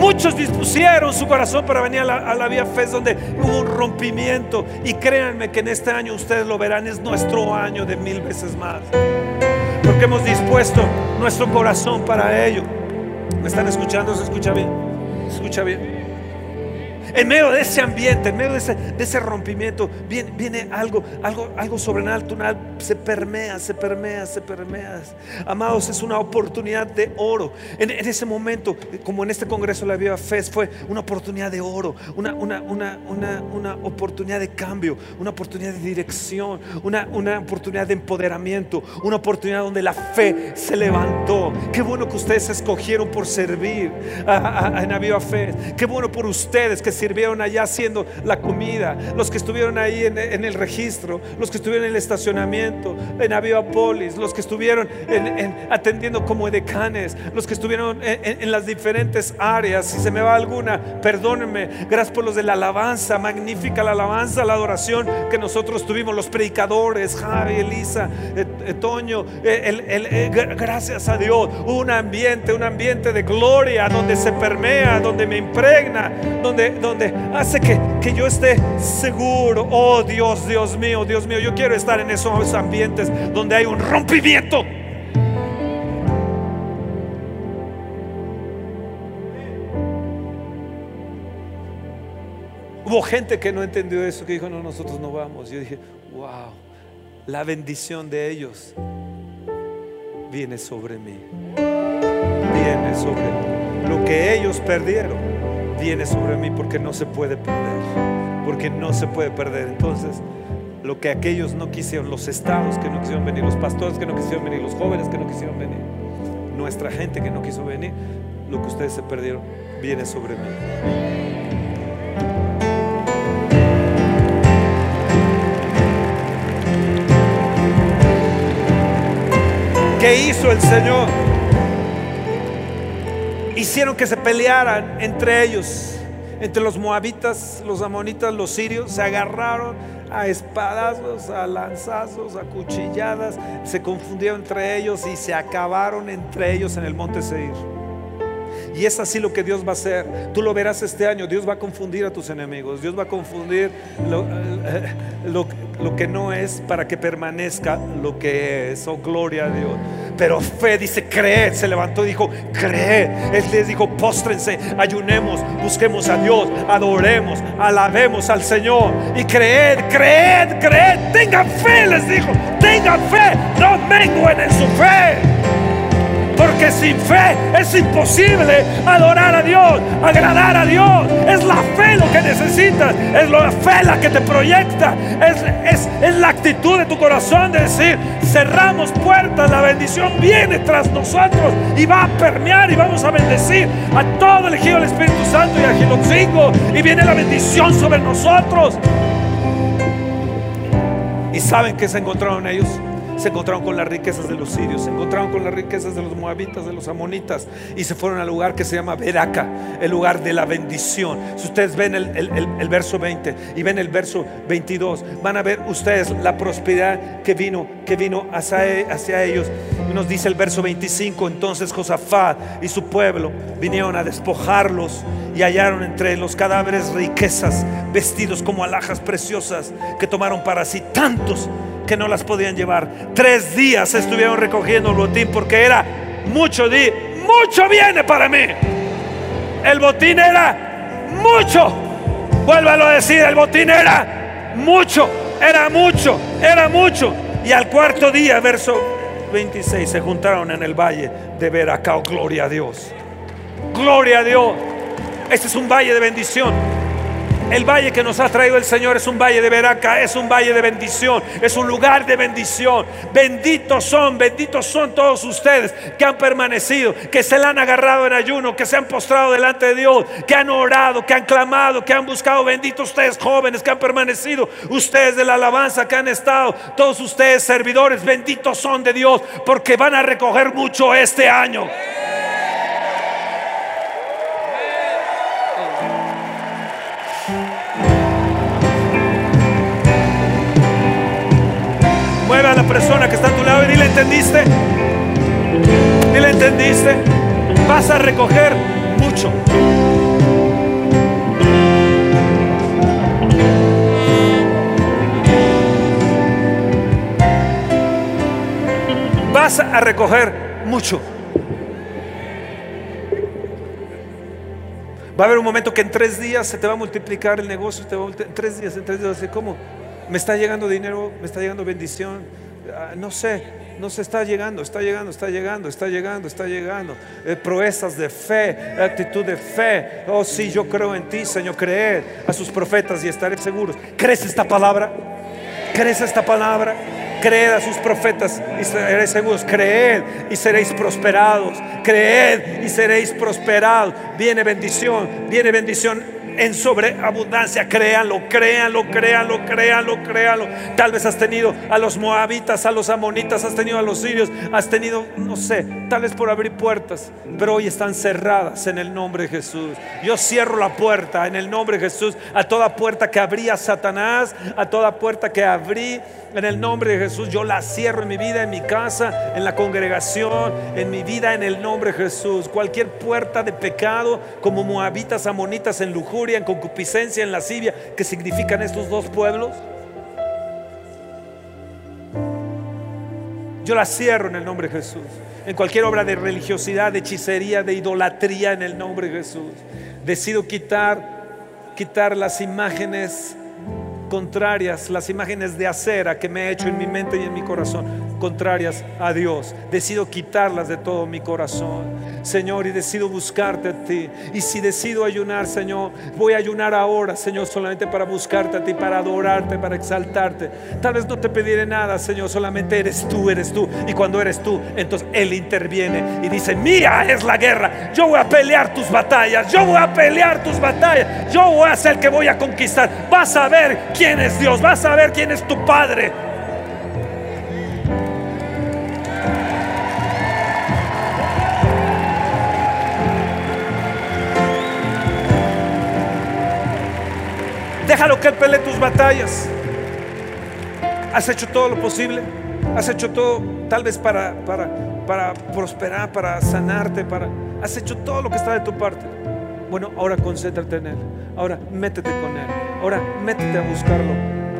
Muchos dispusieron su corazón para venir a la, Vía Fe, donde hubo un rompimiento. Y créanme que en este año ustedes lo verán, es nuestro año de mil veces más. Porque hemos dispuesto nuestro corazón para ello. ¿Me están escuchando? ¿Se escucha bien? ¿Se escucha bien? En medio de ese ambiente, en medio de ese, rompimiento, viene, viene, algo, algo, algo sobrenatural, se permea, se permea, se permea. Amados, es una oportunidad de oro. En, ese momento, como en este congreso de la Viva Fe, fue una oportunidad de oro, una, oportunidad de cambio, una oportunidad de dirección, una, oportunidad de empoderamiento, una oportunidad donde la fe se levantó. Qué bueno que ustedes escogieron por servir en la Viva Fe. Qué bueno por ustedes que sirvieron allá haciendo la comida, los que estuvieron ahí en, el registro, los que estuvieron en el estacionamiento, en Avivapolis, los que estuvieron atendiendo como decanes, los que estuvieron en, las diferentes áreas. Si se me va alguna, perdónenme. Gracias por los de la alabanza, magnífica la alabanza, la adoración que nosotros tuvimos, los predicadores, Javi, Elisa, eh, eh, Toño, eh, gracias a Dios, un ambiente, un ambiente de gloria donde se permea, donde me impregna, donde hace que, que yo esté seguro. Oh Dios, Dios mío, Dios mío, yo quiero estar en esos ambientes donde hay un rompimiento. Hubo gente que no entendió eso, que dijo, no, nosotros no vamos. Yo dije, wow, la bendición de ellos viene sobre mí. Viene sobre mí. Lo que ellos perdieron viene sobre mí porque no se puede perder, porque no se puede perder. Entonces, lo que aquellos no quisieron, los estados que no quisieron venir, los pastores que no quisieron venir, los jóvenes que no quisieron venir, nuestra gente que no quiso venir, lo que ustedes se perdieron viene sobre mí. ¿Qué hizo el Señor? Hicieron que se pelearan entre ellos. entre los moabitas, los amonitas, los sirios, se agarraron a espadazos, a lanzazos, a cuchilladas, se confundieron entre ellos y se acabaron entre ellos en el monte Seir. Y es así lo que Dios va a hacer. Tú lo verás este año. Dios va a confundir a tus enemigos. Dios va a confundir lo, eh, lo, que no es para que permanezca lo que es. Oh, gloria a Dios. Pero fe dice, creed. Se levantó y dijo, creed. Él les dijo, póstrense, ayunemos, busquemos a Dios, adoremos, alabemos al Señor. Y creed, creed, creed. Tengan fe, les dijo. Tengan fe. No menguen en su fe. Porque sin fe es imposible adorar a Dios, agradar a Dios. Es la fe lo que necesitas. Es la fe la que te proyecta. Es, es la actitud de tu corazón de decir, cerramos puertas, la bendición viene tras nosotros y va a permear y vamos a bendecir a todo el ejido del Espíritu Santo y a Giloxingo. Y viene la bendición sobre nosotros. ¿Y saben que se encontraron ellos? Se encontraron con las riquezas de los sirios, se encontraron con las riquezas de los moabitas, de los amonitas y se fueron al lugar que se llama Beraca, el lugar de la bendición. Si ustedes ven el, verso 20 y ven el verso 22, van a ver ustedes la prosperidad que vino, que vino hacia, hacia ellos. nos dice el verso 25, entonces Josafat y su pueblo vinieron a despojarlos y hallaron entre los cadáveres riquezas, vestidos como alhajas preciosas que tomaron para sí tantos que no las podían llevar. Tres días estuvieron recogiendo el botín porque era mucho, di, mucho viene para mí. El botín era mucho. Vuélvalo a decir, el botín era mucho, era mucho, era mucho. Y al cuarto día, verso 26, se juntaron en el valle de Veracao. Gloria a Dios. Gloria a Dios. Este es un valle de bendición. El valle que nos ha traído el Señor es un valle de veraca, es un valle de bendición, es un lugar de bendición. Benditos son, benditos son todos ustedes que han permanecido, que se le han agarrado en ayuno, que se han postrado delante de Dios, que han orado, que han clamado, que han buscado. Benditos ustedes jóvenes que han permanecido, ustedes de la alabanza que han estado, todos ustedes servidores, benditos son de Dios, porque van a recoger mucho este año. Persona que está a tu lado y dile, ¿entendiste? Dile, ¿entendiste? Vas a recoger mucho. Vas a recoger mucho. Va a haber un momento que en tres días se te va a multiplicar el negocio, te va en tres días, en tres días, ¿cómo? Me está llegando dinero, me está llegando bendición. Ah, no sé, no se está llegando, está llegando, está llegando, está llegando, está llegando. Eh, proezas de fe, actitud de fe. Oh, sí, yo creo en ti, Señor. Creed a sus profetas y estaré seguros. ¿Crees esta palabra? ¿Crees esta palabra? Creed a sus profetas y seréis seguros. Creed y seréis prosperados. Creed y seréis prosperados. Viene bendición, viene bendición en sobreabundancia. Créanlo, créanlo, créanlo, créanlo, créanlo. Tal vez has tenido a los moabitas, a los amonitas, has tenido a los sirios, has tenido, no sé, tal vez por abrir puertas, pero hoy están cerradas en el nombre de Jesús. Yo cierro la puerta en el nombre de Jesús a toda puerta que abría Satanás, a toda puerta que abrí en el nombre de Jesús. Yo la cierro en mi vida, en mi casa, en la congregación, en mi vida, en el nombre de Jesús. Cualquier puerta de pecado, como moabitas, amonitas, en lujuria, en concupiscencia, en lascivia, que significan estos dos pueblos. Yo la cierro en el nombre de Jesús. En cualquier obra de religiosidad, de hechicería, de idolatría, en el nombre de Jesús. Decido quitar, quitar las imágenes contrarias, las imágenes de acera que me he hecho en mi mente y en mi corazón, contrarias a Dios. Decido quitarlas de todo mi corazón, Señor, y decido buscarte a ti. Y si decido ayunar, Señor, voy a ayunar ahora, Señor, solamente para buscarte a ti, para adorarte, para exaltarte. Tal vez no te pediré nada, Señor, solamente eres tú, eres tú. Y cuando eres tú, entonces Él interviene y dice, mía es la guerra, yo voy a pelear tus batallas, yo voy a pelear tus batallas, yo voy a ser el que voy a conquistar. Vas a ver quién es Dios, vas a ver quién es tu Padre. Déjalo que Él pelee tus batallas. Has hecho todo lo posible. Has hecho todo tal vez para, para, para prosperar, para sanarte, para... Has hecho todo lo que está de tu parte. Bueno, ahora concéntrate en Él. Ahora métete con Él. Ahora métete a buscarlo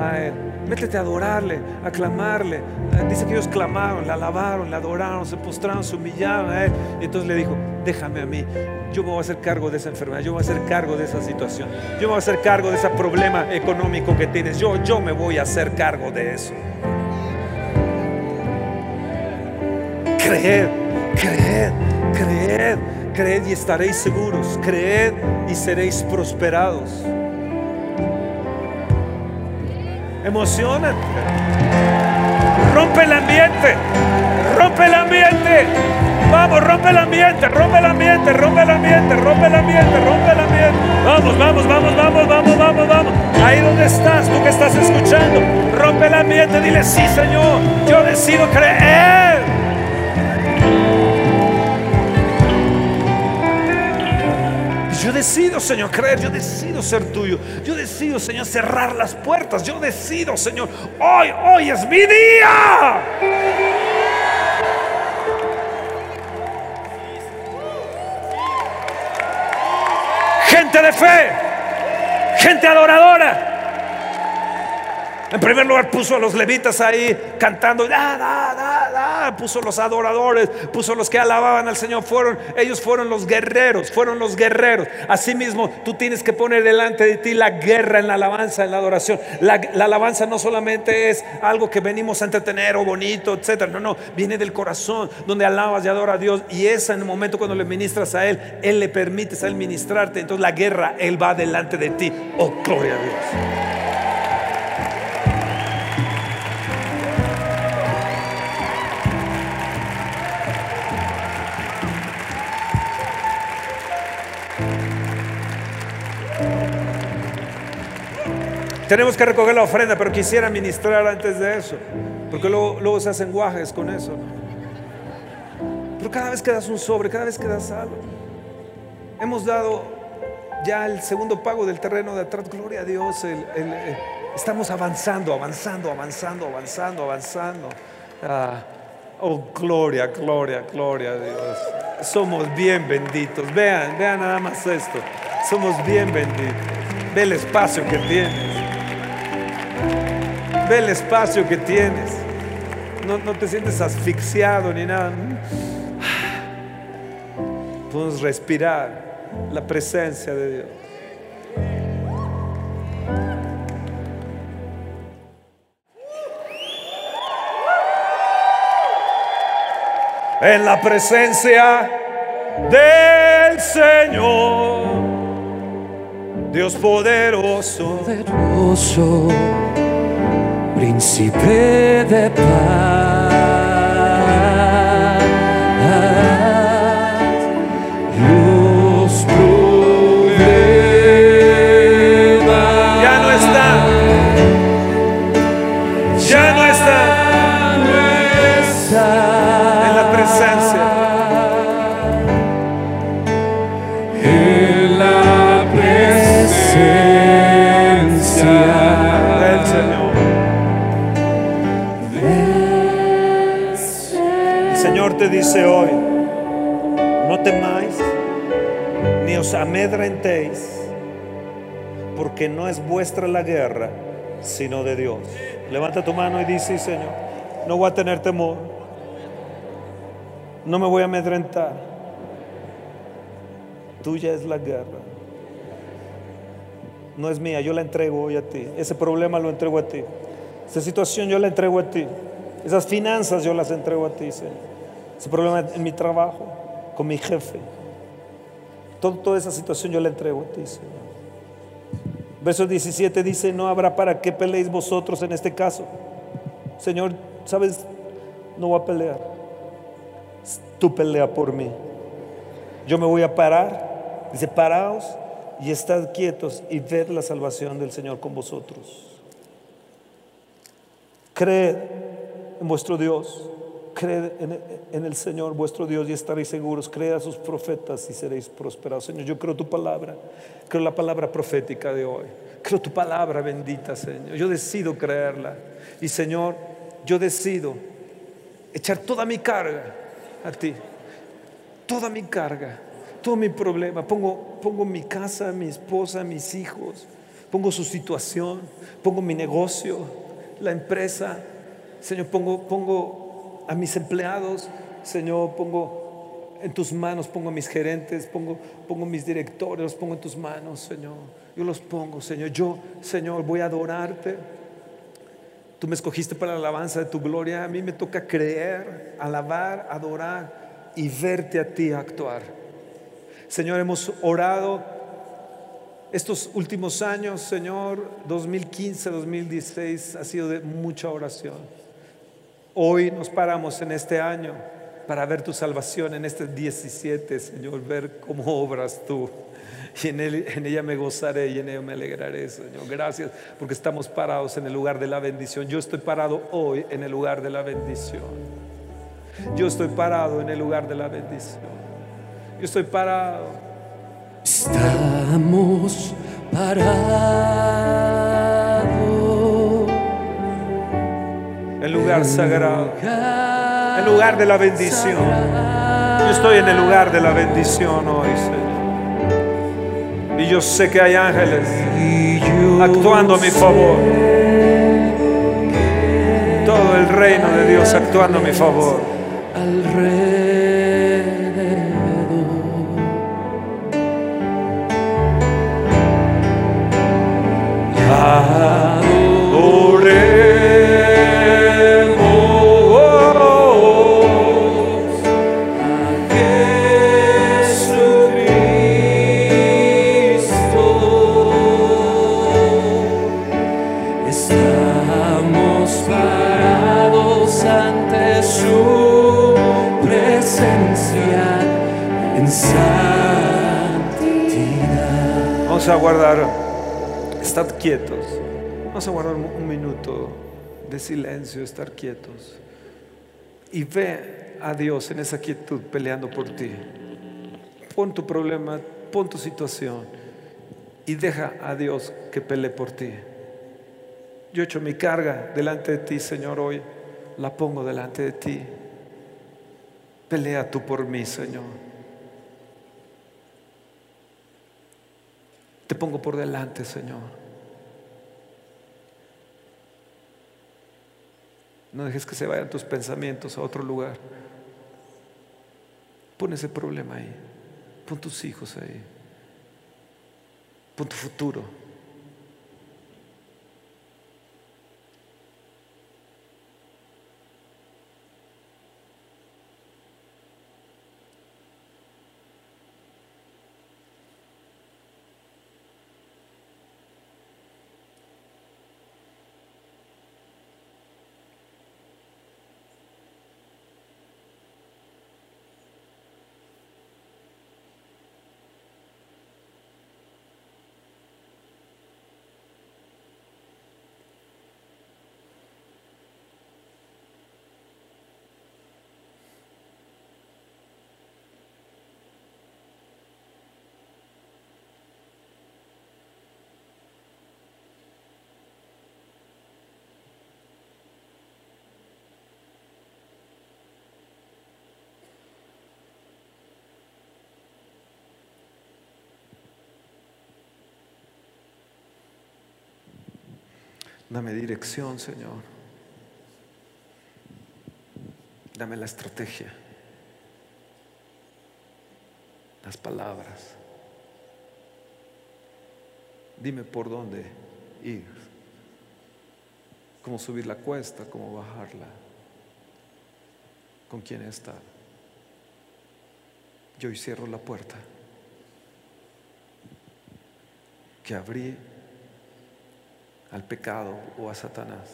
a Él. Métete a adorarle, a clamarle. Eh, dice que ellos clamaron, le alabaron, le adoraron, se postraron, se humillaron a Él. Y entonces le dijo, déjame a mí. Yo me voy a hacer cargo de esa enfermedad, yo me voy a hacer cargo de esa situación, yo me voy a hacer cargo de ese problema económico que tienes. Yo, yo me voy a hacer cargo de eso. Creed, creed, creed, creed y estaréis seguros. Creed y seréis prosperados. Emocionate. Rompe el ambiente. Rompe el ambiente. Vamos, rompe el ambiente, rompe el ambiente, rompe el ambiente, rompe el ambiente, rompe el ambiente. Vamos, vamos, vamos, vamos, vamos, vamos, vamos. Ahí donde estás, tú que estás escuchando, rompe el ambiente, dile, sí, Señor, yo decido creer. Yo decido, Señor, creer, yo decido ser tuyo. Yo decido, Señor, cerrar las puertas. Yo decido, Señor, hoy, hoy es mi día. Gente de fe, gente adoradora. En primer lugar puso a los levitas ahí cantando, da, da, puso los adoradores, puso los que alababan al Señor, fueron, ellos fueron los guerreros, fueron los guerreros. Asimismo, tú tienes que poner delante de ti la guerra en la alabanza, en la adoración. La, la alabanza no solamente es algo que venimos a entretener o bonito, etcétera. No, no, viene del corazón, donde alabas y adoras a Dios. Y es en el momento cuando le ministras a Él, Él le permite a Él ministrarte. Entonces la guerra, Él va delante de ti. Oh, gloria a Dios. Tenemos que recoger la ofrenda, pero quisiera ministrar antes de eso, porque luego, se hacen guajes con eso. Pero cada vez que das un sobre, cada vez que das algo, hemos dado ya el segundo pago del terreno de atrás, gloria a Dios, estamos avanzando, avanzando, avanzando, avanzando, avanzando. Ah, oh, gloria, gloria, gloria a Dios. Somos bien benditos. Vean, vean nada más esto. Somos bien benditos. Ve el espacio que tienes. Ve el espacio que tienes. No, te sientes asfixiado ni nada. Podemos respirar la presencia de Dios. En la presencia del Señor, Dios poderoso. poderoso príncipe de paz. Dice hoy, no temáis ni os amedrentéis, porque no es vuestra la guerra, sino de Dios. Levanta tu mano y dice, Señor, no voy a tener temor, no me voy a amedrentar. Tuya es la guerra. No es mía, yo la entrego hoy a ti. Ese problema lo entrego a ti. Esa situación yo la entrego a ti. Esas finanzas yo las entrego a ti, Señor ese problema en mi trabajo, con mi jefe. toda esa situación yo la entrego a ti, Señor. Verso 17 dice, no habrá para qué peleéis vosotros en este caso. Señor, sabes, no voy a pelear. Tú pelea por mí. Yo me voy a parar. Dice, paraos y estad quietos y ved la salvación del Señor con vosotros. Creed en vuestro Dios creed en, el Señor vuestro Dios y estaréis seguros. Creed a sus profetas y seréis prosperados. Señor, yo creo tu palabra. Creo la palabra profética de hoy. Creo tu palabra bendita, Señor. Yo decido creerla. Y Señor, yo decido echar toda mi carga a ti. Toda mi carga, todo mi problema. Pongo, pongo mi casa, mi esposa, mis hijos. Pongo su situación. Pongo mi negocio, la empresa. Señor, pongo, pongo a mis empleados. Señor, pongo en tus manos, pongo a mis gerentes, pongo, pongo mis directores, los pongo en tus manos, Señor. Yo los pongo, Señor. Yo, Señor, voy a adorarte. Tú me escogiste para la alabanza de tu gloria. A mí me toca creer, alabar, adorar y verte a ti actuar. Señor, hemos orado estos últimos años, Señor, 2015, 2016, ha sido de mucha oración. Hoy nos paramos en este año para ver tu salvación en este 17, Señor, ver cómo obras tú. Y en, ella me gozaré y en ella me alegraré, Señor. Gracias porque estamos parados en el lugar de la bendición. Yo estoy parado hoy en el lugar de la bendición. Yo estoy parado en el lugar de la bendición. Yo estoy parado. Estamos parados. El lugar sagrado. El lugar de la bendición. Yo estoy en el lugar de la bendición hoy, Señor. Y yo sé que hay ángeles actuando a mi favor. Todo el reino de Dios actuando a mi favor. Estamos a guardar, estad quietos. Vamos a guardar un minuto de silencio, estar quietos. Y ve a Dios en esa quietud peleando por ti. Pon tu problema, pon tu situación y deja a Dios que pelee por ti. Yo echo mi carga delante de ti, Señor, hoy. La pongo delante de ti. Pelea tú por mí, Señor. Te pongo por delante, Señor. No dejes que se vayan tus pensamientos a otro lugar. Pon ese problema ahí. Pon tus hijos ahí. Pon tu futuro. Dame dirección, Señor. Dame la estrategia, las palabras. Dime por dónde ir, cómo subir la cuesta, cómo bajarla, con quién estar. Yo hoy cierro la puerta que abrí al pecado o a Satanás.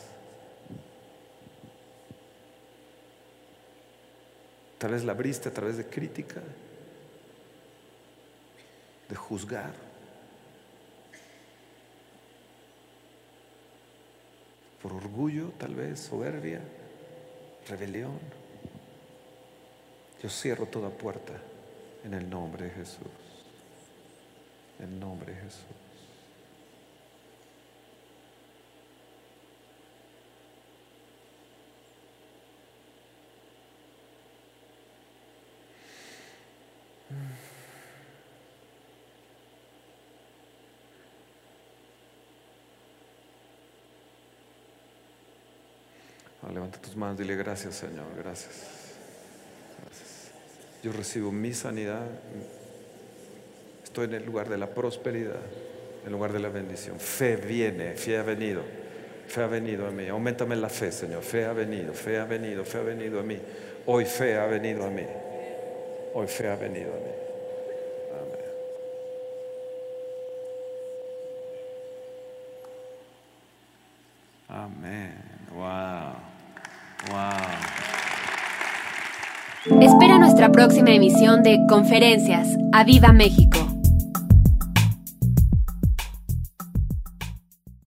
Tal vez la abriste a través de crítica, de juzgar. Por orgullo, tal vez, soberbia, rebelión. Yo cierro toda puerta en el nombre de Jesús. En el nombre de Jesús. Ah, levanta tus manos, dile gracias Señor, gracias. Gracias. Yo recibo mi sanidad. Estoy en el lugar de la prosperidad, en el lugar de la bendición. Fe viene, fe ha venido. Fe ha venido a mí. Aumentame la fe, Señor. Fe ha venido, fe ha venido, fe ha venido a mí. Hoy fe ha venido a mí. Hoy fe ha venido a mí. Amén. Amén. Wow. Wow. Espera nuestra próxima emisión de Conferencias. ¡A Viva México!